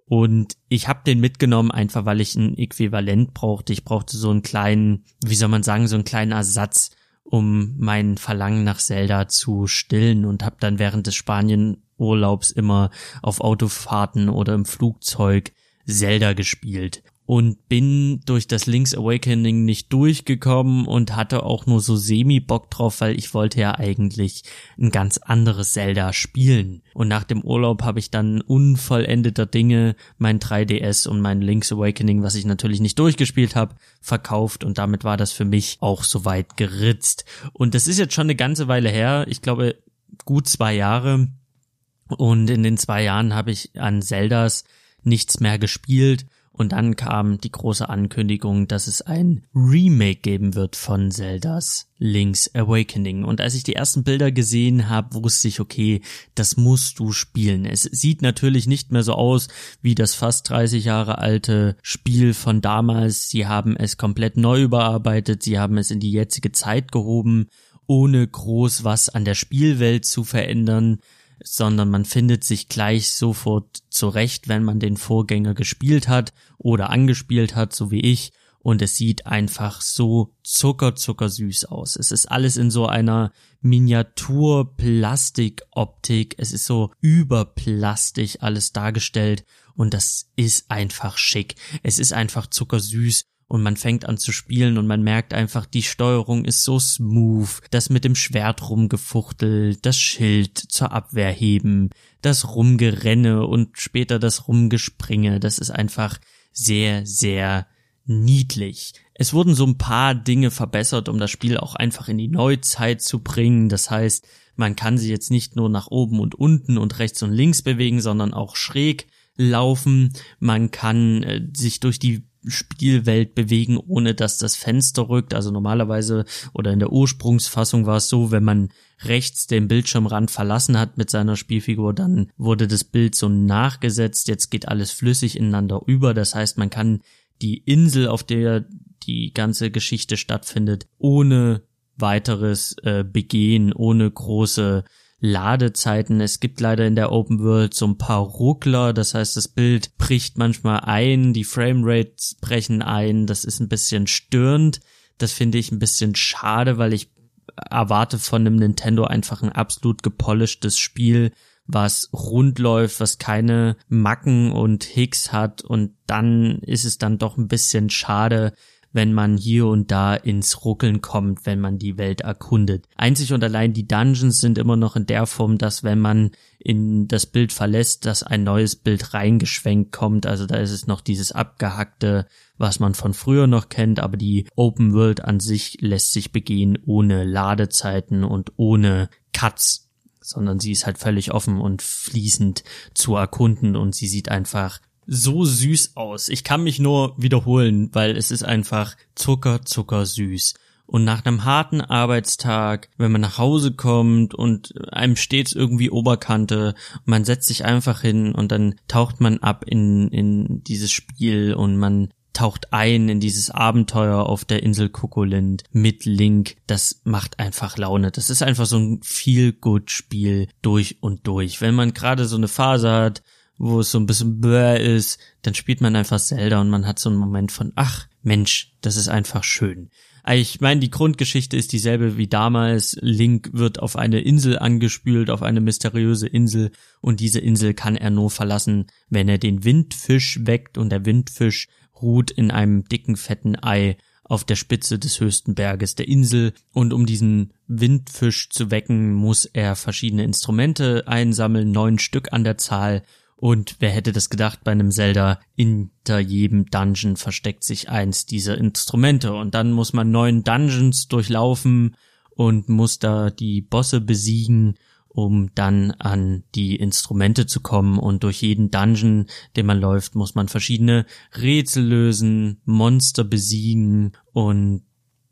und ich habe den mitgenommen, einfach weil ich ein Äquivalent brauchte. Ich brauchte so einen kleinen, wie soll man sagen, so einen kleinen Ersatz, um mein Verlangen nach Zelda zu stillen und habe dann während des Spanienurlaubs immer auf Autofahrten oder im Flugzeug Zelda gespielt und bin durch das Link's Awakening nicht durchgekommen und hatte auch nur so semi Bock drauf, weil ich wollte ja eigentlich ein ganz anderes Zelda spielen. Und nach dem Urlaub habe ich dann unvollendeter Dinge mein 3DS und mein Link's Awakening, was ich natürlich nicht durchgespielt habe, verkauft und damit war das für mich auch soweit geritzt. Und das ist jetzt schon eine ganze Weile her, ich glaube gut zwei Jahre. Und in den zwei Jahren habe ich an Zeldas nichts mehr gespielt und dann kam die große Ankündigung, dass es ein Remake geben wird von Zeldas Link's Awakening. Und als ich die ersten Bilder gesehen habe, wusste ich, okay, das musst du spielen. Es sieht natürlich nicht mehr so aus wie das fast 30 Jahre alte Spiel von damals. Sie haben es komplett neu überarbeitet, sie haben es in die jetzige Zeit gehoben, ohne groß was an der Spielwelt zu verändern sondern man findet sich gleich sofort zurecht, wenn man den Vorgänger gespielt hat oder angespielt hat, so wie ich. Und es sieht einfach so zucker, zuckersüß aus. Es ist alles in so einer Miniatur-Plastik-Optik. Es ist so überplastik alles dargestellt. Und das ist einfach schick. Es ist einfach zuckersüß und man fängt an zu spielen und man merkt einfach, die Steuerung ist so smooth, das mit dem Schwert rumgefuchtelt, das Schild zur Abwehr heben, das Rumgerenne und später das Rumgespringe, das ist einfach sehr, sehr niedlich. Es wurden so ein paar Dinge verbessert, um das Spiel auch einfach in die Neuzeit zu bringen. Das heißt, man kann sie jetzt nicht nur nach oben und unten und rechts und links bewegen, sondern auch schräg laufen. Man kann äh, sich durch die Spielwelt bewegen, ohne dass das Fenster rückt. Also normalerweise oder in der Ursprungsfassung war es so, wenn man rechts den Bildschirmrand verlassen hat mit seiner Spielfigur, dann wurde das Bild so nachgesetzt. Jetzt geht alles flüssig ineinander über. Das heißt, man kann die Insel, auf der die ganze Geschichte stattfindet, ohne weiteres äh, begehen, ohne große Ladezeiten. Es gibt leider in der Open World so ein paar Ruckler, das heißt, das Bild bricht manchmal ein, die Framerates brechen ein, das ist ein bisschen störend. Das finde ich ein bisschen schade, weil ich erwarte von einem Nintendo einfach ein absolut gepolischtes Spiel, was rund läuft, was keine Macken und Hicks hat und dann ist es dann doch ein bisschen schade, wenn man hier und da ins Ruckeln kommt, wenn man die Welt erkundet. Einzig und allein die Dungeons sind immer noch in der Form, dass wenn man in das Bild verlässt, dass ein neues Bild reingeschwenkt kommt. Also da ist es noch dieses abgehackte, was man von früher noch kennt, aber die Open World an sich lässt sich begehen ohne Ladezeiten und ohne Cuts sondern sie ist halt völlig offen und fließend zu erkunden und sie sieht einfach so süß aus. Ich kann mich nur wiederholen, weil es ist einfach Zucker, Zucker süß. Und nach einem harten Arbeitstag, wenn man nach Hause kommt und einem stets irgendwie Oberkante, man setzt sich einfach hin und dann taucht man ab in, in dieses Spiel und man taucht ein in dieses Abenteuer auf der Insel Kokolind mit Link. Das macht einfach Laune. Das ist einfach so ein Feel-Good-Spiel durch und durch. Wenn man gerade so eine Phase hat, wo es so ein bisschen bäh ist, dann spielt man einfach Zelda und man hat so einen Moment von, ach Mensch, das ist einfach schön. Ich meine, die Grundgeschichte ist dieselbe wie damals. Link wird auf eine Insel angespült, auf eine mysteriöse Insel, und diese Insel kann er nur verlassen, wenn er den Windfisch weckt, und der Windfisch ruht in einem dicken, fetten Ei auf der Spitze des höchsten Berges der Insel, und um diesen Windfisch zu wecken, muss er verschiedene Instrumente einsammeln, neun Stück an der Zahl, und wer hätte das gedacht bei einem Zelda, hinter jedem Dungeon versteckt sich eins dieser Instrumente und dann muss man neun Dungeons durchlaufen und muss da die Bosse besiegen, um dann an die Instrumente zu kommen und durch jeden Dungeon, den man läuft, muss man verschiedene Rätsel lösen, Monster besiegen und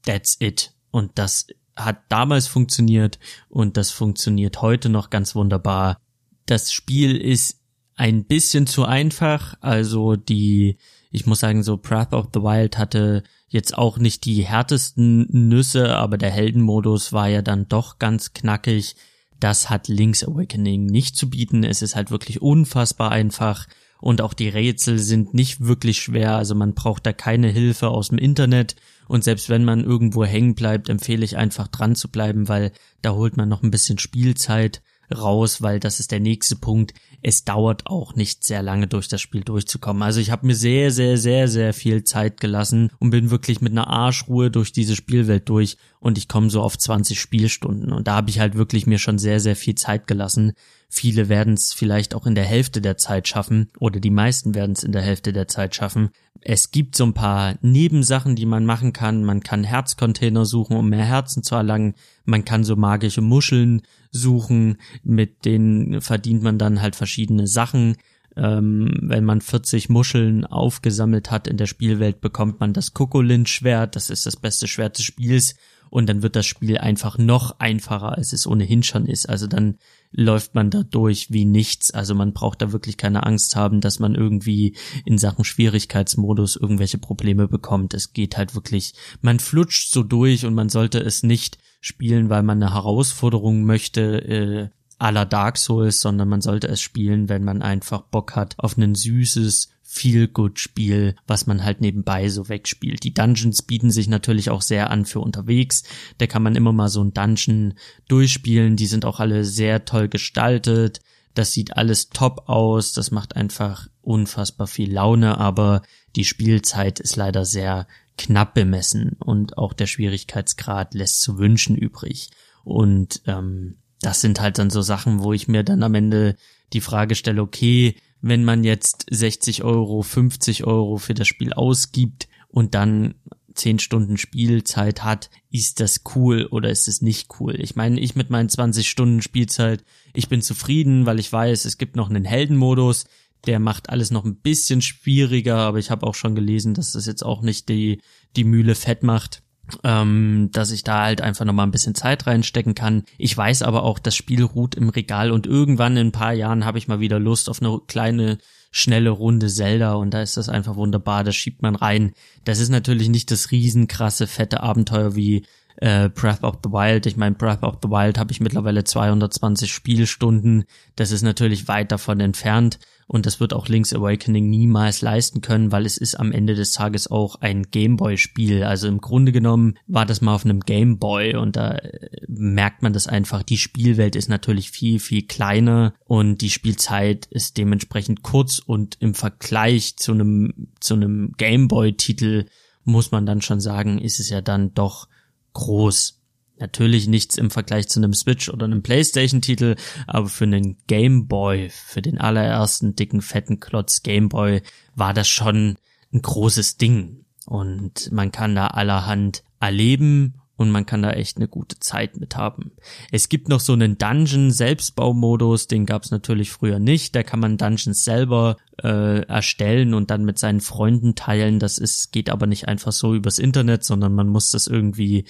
that's it. Und das hat damals funktioniert und das funktioniert heute noch ganz wunderbar. Das Spiel ist ein bisschen zu einfach. Also die, ich muss sagen, so Breath of the Wild hatte jetzt auch nicht die härtesten Nüsse, aber der Heldenmodus war ja dann doch ganz knackig. Das hat Link's Awakening nicht zu bieten. Es ist halt wirklich unfassbar einfach und auch die Rätsel sind nicht wirklich schwer. Also man braucht da keine Hilfe aus dem Internet. Und selbst wenn man irgendwo hängen bleibt, empfehle ich einfach dran zu bleiben, weil da holt man noch ein bisschen Spielzeit raus, weil das ist der nächste Punkt. Es dauert auch nicht sehr lange durch das Spiel durchzukommen. Also ich habe mir sehr, sehr, sehr, sehr viel Zeit gelassen und bin wirklich mit einer Arschruhe durch diese Spielwelt durch und ich komme so auf 20 Spielstunden. Und da habe ich halt wirklich mir schon sehr, sehr viel Zeit gelassen. Viele werden es vielleicht auch in der Hälfte der Zeit schaffen oder die meisten werden es in der Hälfte der Zeit schaffen. Es gibt so ein paar Nebensachen, die man machen kann. Man kann Herzcontainer suchen, um mehr Herzen zu erlangen. Man kann so magische Muscheln suchen, mit denen verdient man dann halt verschiedene Sachen. Ähm, wenn man 40 Muscheln aufgesammelt hat in der Spielwelt, bekommt man das Kokolin-Schwert. Das ist das beste Schwert des Spiels und dann wird das Spiel einfach noch einfacher, als es ohnehin schon ist. Also dann läuft man da durch wie nichts. Also man braucht da wirklich keine Angst haben, dass man irgendwie in Sachen Schwierigkeitsmodus irgendwelche Probleme bekommt. Es geht halt wirklich, man flutscht so durch und man sollte es nicht spielen, weil man eine Herausforderung möchte, äh, aller Dark Souls, sondern man sollte es spielen, wenn man einfach Bock hat auf ein süßes, Feel-Good-Spiel, was man halt nebenbei so wegspielt. Die Dungeons bieten sich natürlich auch sehr an für unterwegs. Da kann man immer mal so ein Dungeon durchspielen. Die sind auch alle sehr toll gestaltet. Das sieht alles top aus. Das macht einfach unfassbar viel Laune, aber die Spielzeit ist leider sehr knapp bemessen und auch der Schwierigkeitsgrad lässt zu wünschen übrig. Und ähm, das sind halt dann so Sachen, wo ich mir dann am Ende die Frage stelle, okay, wenn man jetzt 60 Euro, 50 Euro für das Spiel ausgibt und dann zehn Stunden Spielzeit hat, ist das cool oder ist es nicht cool? Ich meine, ich mit meinen 20 Stunden Spielzeit, ich bin zufrieden, weil ich weiß, es gibt noch einen Heldenmodus, der macht alles noch ein bisschen schwieriger, aber ich habe auch schon gelesen, dass das jetzt auch nicht die, die Mühle fett macht ähm, dass ich da halt einfach nochmal ein bisschen Zeit reinstecken kann. Ich weiß aber auch, das Spiel ruht im Regal und irgendwann in ein paar Jahren habe ich mal wieder Lust auf eine kleine, schnelle Runde Zelda und da ist das einfach wunderbar, das schiebt man rein. Das ist natürlich nicht das riesenkrasse, fette Abenteuer wie äh, Breath of the Wild. Ich meine, Breath of the Wild habe ich mittlerweile 220 Spielstunden. Das ist natürlich weit davon entfernt und das wird auch Link's Awakening niemals leisten können, weil es ist am Ende des Tages auch ein Gameboy-Spiel. Also im Grunde genommen war das mal auf einem Gameboy und da äh, merkt man das einfach. Die Spielwelt ist natürlich viel, viel kleiner und die Spielzeit ist dementsprechend kurz und im Vergleich zu einem, zu einem Gameboy-Titel muss man dann schon sagen, ist es ja dann doch groß. Natürlich nichts im Vergleich zu einem Switch oder einem PlayStation-Titel, aber für einen Game Boy, für den allerersten dicken, fetten Klotz Game Boy, war das schon ein großes Ding. Und man kann da allerhand erleben und man kann da echt eine gute Zeit mit haben. Es gibt noch so einen Dungeon-Selbstbaumodus, den gab es natürlich früher nicht. Da kann man Dungeons selber äh, erstellen und dann mit seinen Freunden teilen. Das ist geht aber nicht einfach so übers Internet, sondern man muss das irgendwie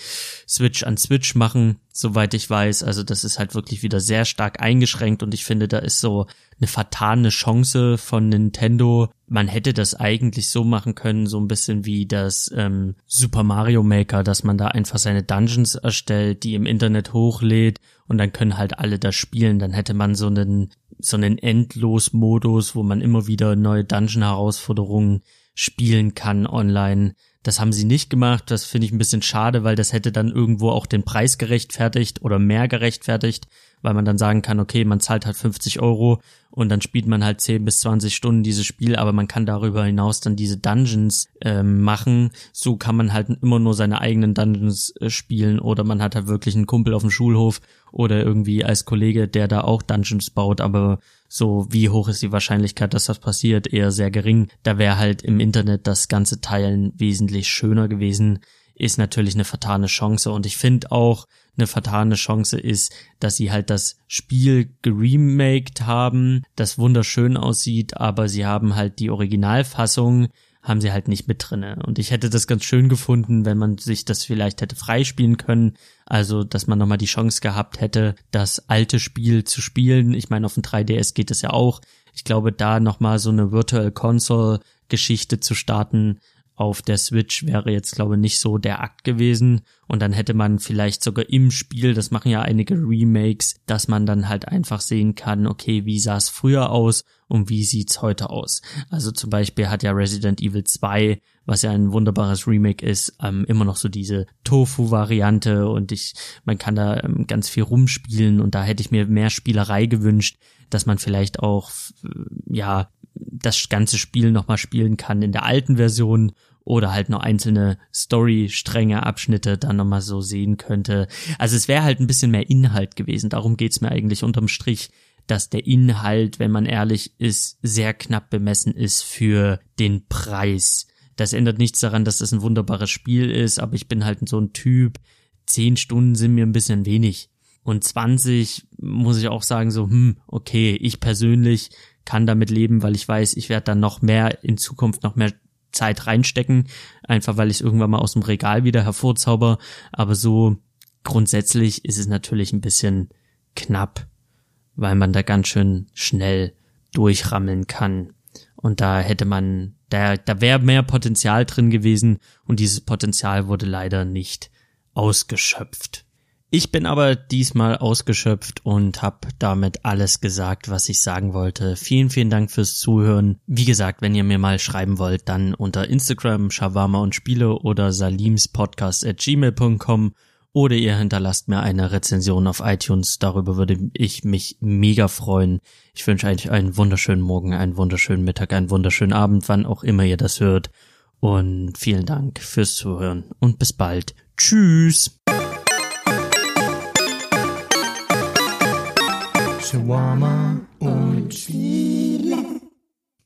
Switch an Switch machen, soweit ich weiß. Also das ist halt wirklich wieder sehr stark eingeschränkt und ich finde, da ist so eine vertane Chance von Nintendo. Man hätte das eigentlich so machen können, so ein bisschen wie das ähm, Super Mario Maker, dass man da einfach seine Dungeons erstellt, die im Internet hochlädt und dann können halt alle das spielen. Dann hätte man so einen so einen Endlos-Modus, wo man immer wieder neue Dungeon-Herausforderungen spielen kann online. Das haben sie nicht gemacht. Das finde ich ein bisschen schade, weil das hätte dann irgendwo auch den Preis gerechtfertigt oder mehr gerechtfertigt, weil man dann sagen kann, okay, man zahlt halt 50 Euro und dann spielt man halt 10 bis 20 Stunden dieses Spiel, aber man kann darüber hinaus dann diese Dungeons ähm, machen. So kann man halt immer nur seine eigenen Dungeons äh, spielen oder man hat halt wirklich einen Kumpel auf dem Schulhof oder irgendwie als Kollege, der da auch Dungeons baut, aber so wie hoch ist die Wahrscheinlichkeit, dass das passiert? Eher sehr gering. Da wäre halt im Internet das ganze Teilen wesentlich schöner gewesen ist natürlich eine vertane Chance. Und ich finde auch, eine vertane Chance ist, dass sie halt das Spiel geremaked haben, das wunderschön aussieht, aber sie haben halt die Originalfassung haben sie halt nicht mit drinne. Und ich hätte das ganz schön gefunden, wenn man sich das vielleicht hätte freispielen können. Also, dass man nochmal die Chance gehabt hätte, das alte Spiel zu spielen. Ich meine, auf dem 3DS geht es ja auch. Ich glaube, da nochmal so eine Virtual Console Geschichte zu starten, auf der Switch wäre jetzt, glaube ich, nicht so der Akt gewesen. Und dann hätte man vielleicht sogar im Spiel, das machen ja einige Remakes, dass man dann halt einfach sehen kann, okay, wie sah es früher aus und wie sieht's heute aus. Also zum Beispiel hat ja Resident Evil 2, was ja ein wunderbares Remake ist, ähm, immer noch so diese Tofu-Variante und ich, man kann da ähm, ganz viel rumspielen und da hätte ich mir mehr Spielerei gewünscht, dass man vielleicht auch, ja, das ganze Spiel nochmal spielen kann in der alten Version oder halt noch einzelne Story-Stränge, Abschnitte dann nochmal so sehen könnte. Also es wäre halt ein bisschen mehr Inhalt gewesen. Darum geht's mir eigentlich unterm Strich, dass der Inhalt, wenn man ehrlich ist, sehr knapp bemessen ist für den Preis. Das ändert nichts daran, dass das ein wunderbares Spiel ist, aber ich bin halt so ein Typ. Zehn Stunden sind mir ein bisschen wenig. Und 20 muss ich auch sagen, so, hm, okay, ich persönlich kann damit leben, weil ich weiß, ich werde dann noch mehr in Zukunft noch mehr Zeit reinstecken, einfach weil ich es irgendwann mal aus dem Regal wieder hervorzauber. Aber so grundsätzlich ist es natürlich ein bisschen knapp, weil man da ganz schön schnell durchrammeln kann. Und da hätte man, da, da wäre mehr Potenzial drin gewesen und dieses Potenzial wurde leider nicht ausgeschöpft. Ich bin aber diesmal ausgeschöpft und habe damit alles gesagt, was ich sagen wollte. Vielen, vielen Dank fürs Zuhören. Wie gesagt, wenn ihr mir mal schreiben wollt, dann unter Instagram Shawarma und Spiele oder salimspodcast at gmail.com oder ihr hinterlasst mir eine Rezension auf iTunes. Darüber würde ich mich mega freuen. Ich wünsche euch einen wunderschönen Morgen, einen wunderschönen Mittag, einen wunderschönen Abend, wann auch immer ihr das hört. Und vielen Dank fürs Zuhören und bis bald. Tschüss. Shawarma und Spiele.